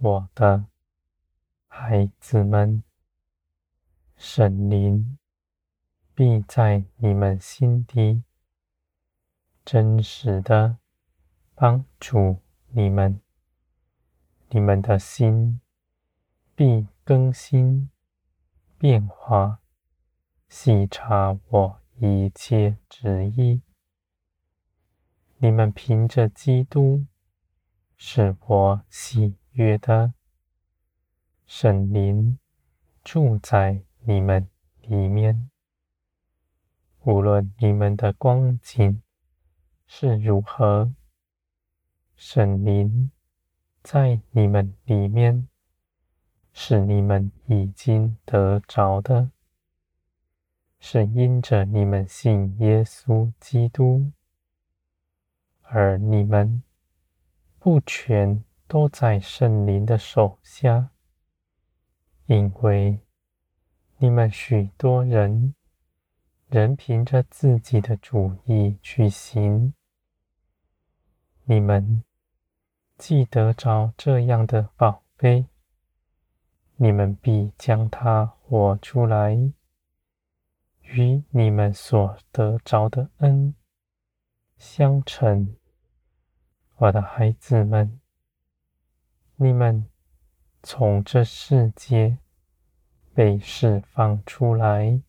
我的孩子们，神灵必在你们心底真实的帮助你们，你们的心必更新变化，细察我一切旨意。你们凭着基督，是我喜约的，圣灵住在你们里面。无论你们的光景是如何，圣灵在你们里面，是你们已经得着的，是因着你们信耶稣基督，而你们。不全都在圣灵的手下，因为你们许多人仍凭着自己的主意去行。你们既得着这样的宝贝，你们必将它活出来，与你们所得着的恩相称。我的孩子们，你们从这世界被释放出来，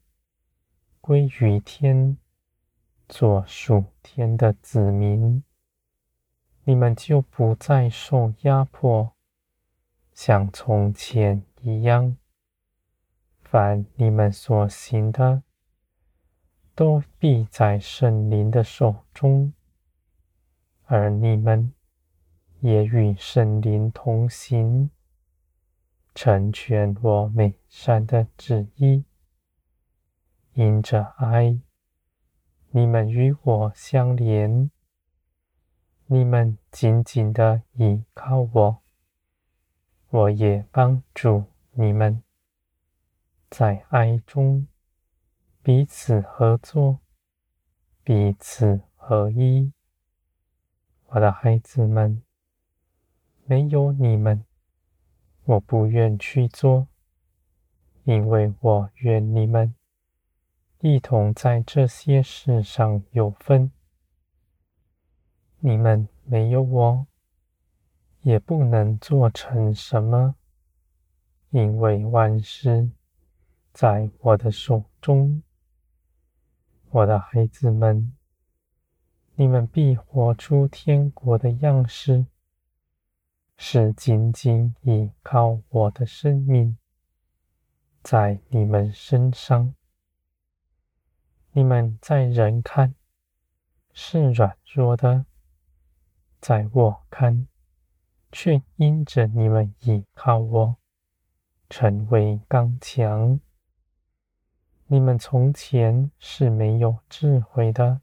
归于天，做属天的子民，你们就不再受压迫，像从前一样。凡你们所行的，都必在圣灵的手中。而你们也与圣灵同行，成全我美善的旨意。因着爱，你们与我相连，你们紧紧的依靠我，我也帮助你们，在爱中彼此合作，彼此合一。我的孩子们，没有你们，我不愿去做，因为我愿你们一同在这些事上有分。你们没有我，也不能做成什么，因为万事在我的手中。我的孩子们。你们必活出天国的样式，是紧紧依靠我的生命，在你们身上。你们在人看是软弱的，在我看却因着你们依靠我，成为刚强。你们从前是没有智慧的。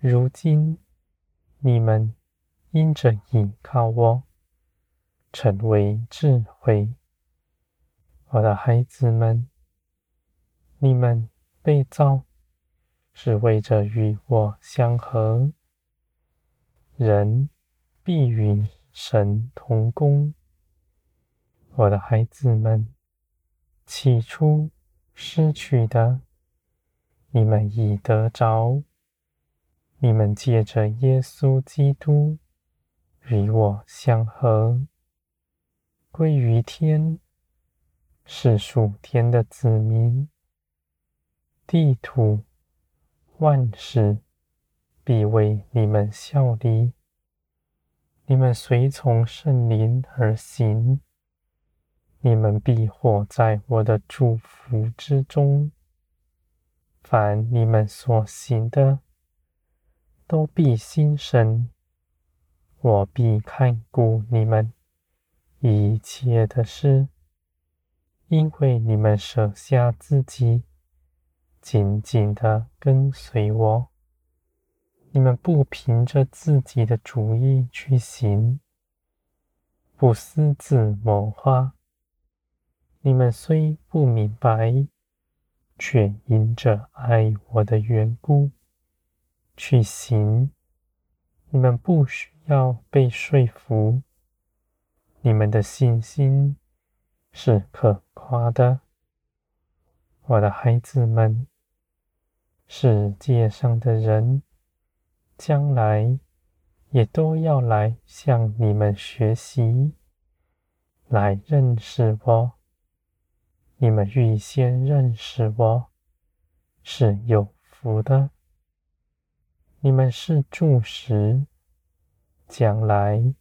如今，你们因着依靠我，成为智慧。我的孩子们，你们被造是为着与我相合。人必与神同工。我的孩子们，起初失去的，你们已得着。你们借着耶稣基督与我相合，归于天，是属天的子民。地土万事必为你们效力。你们随从圣灵而行，你们必活在我的祝福之中。凡你们所行的，都必心神，我必看顾你们一切的事，因为你们舍下自己，紧紧的跟随我。你们不凭着自己的主意去行，不私自谋划。你们虽不明白，却因着爱我的缘故。去行，你们不需要被说服，你们的信心是可夸的，我的孩子们。世界上的人，将来也都要来向你们学习，来认识我。你们预先认识我，是有福的。你们是柱石，将来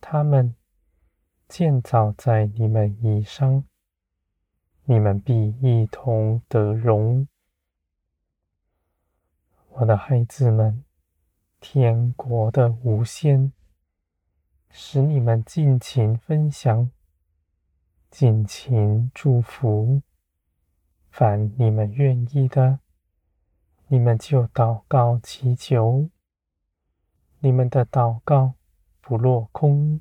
他们建造在你们以上，你们必一同得荣。我的孩子们，天国的无限，使你们尽情分享，尽情祝福。凡你们愿意的，你们就祷告祈求。你们的祷告不落空。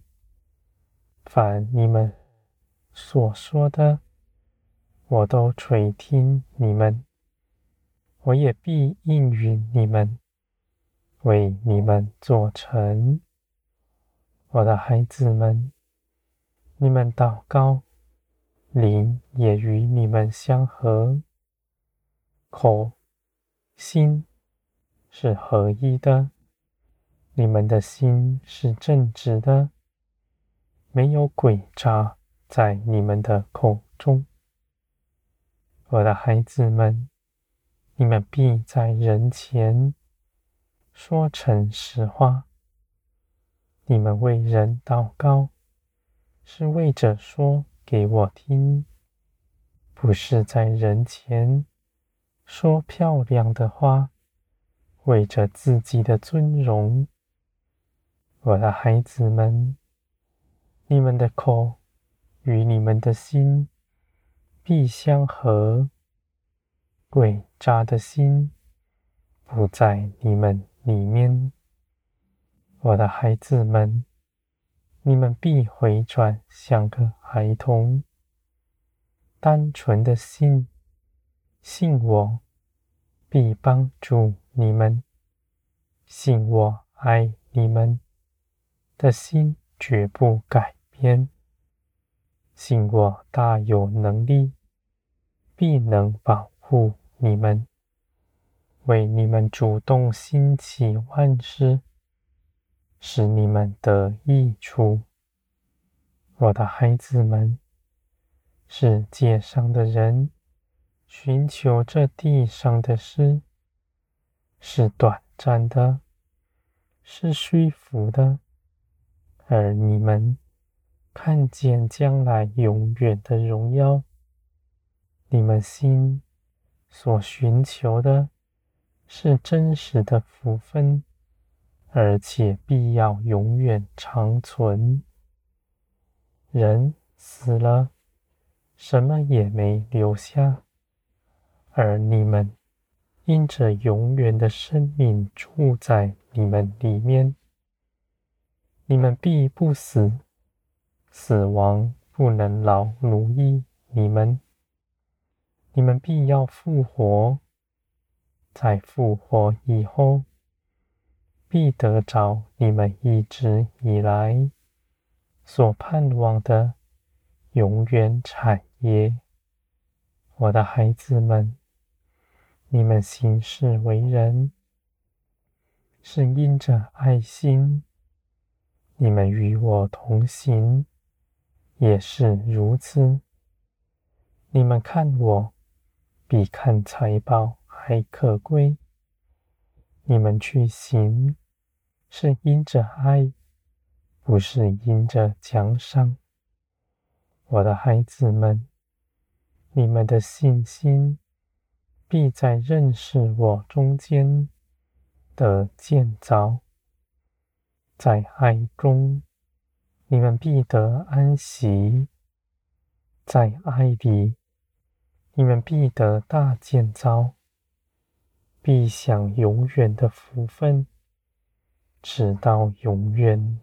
凡你们所说的，我都垂听你们。我也必应允你们，为你们做成。我的孩子们，你们祷告，灵也与你们相合，口、心是合一的。你们的心是正直的，没有诡诈在你们的口中。我的孩子们。你们必在人前说诚实话。你们为人祷告，是为着说给我听，不是在人前说漂亮的话，为着自己的尊荣。我的孩子们，你们的口与你们的心必相合。鬼诈的心不在你们里面，我的孩子们，你们必回转像个孩童，单纯的心，信我，必帮助你们，信我爱你们。的心绝不改变，信我大有能力，必能保护你们，为你们主动兴起万事，使你们得益处。我的孩子们，世界上的人寻求这地上的事，是短暂的，是虚浮的，而你们看见将来永远的荣耀，你们心。所寻求的是真实的福分，而且必要永远长存。人死了，什么也没留下，而你们因着永远的生命住在你们里面，你们必不死，死亡不能劳奴役你们。你们必要复活，在复活以后，必得着你们一直以来所盼望的永远产业。我的孩子们，你们行事为人是因着爱心，你们与我同行也是如此。你们看我。比看财宝还可贵。你们去行，是因着爱，不是因着奖赏。我的孩子们，你们的信心必在认识我中间的建造，在爱中，你们必得安息，在爱里。你们必得大建造，必享永远的福分，直到永远。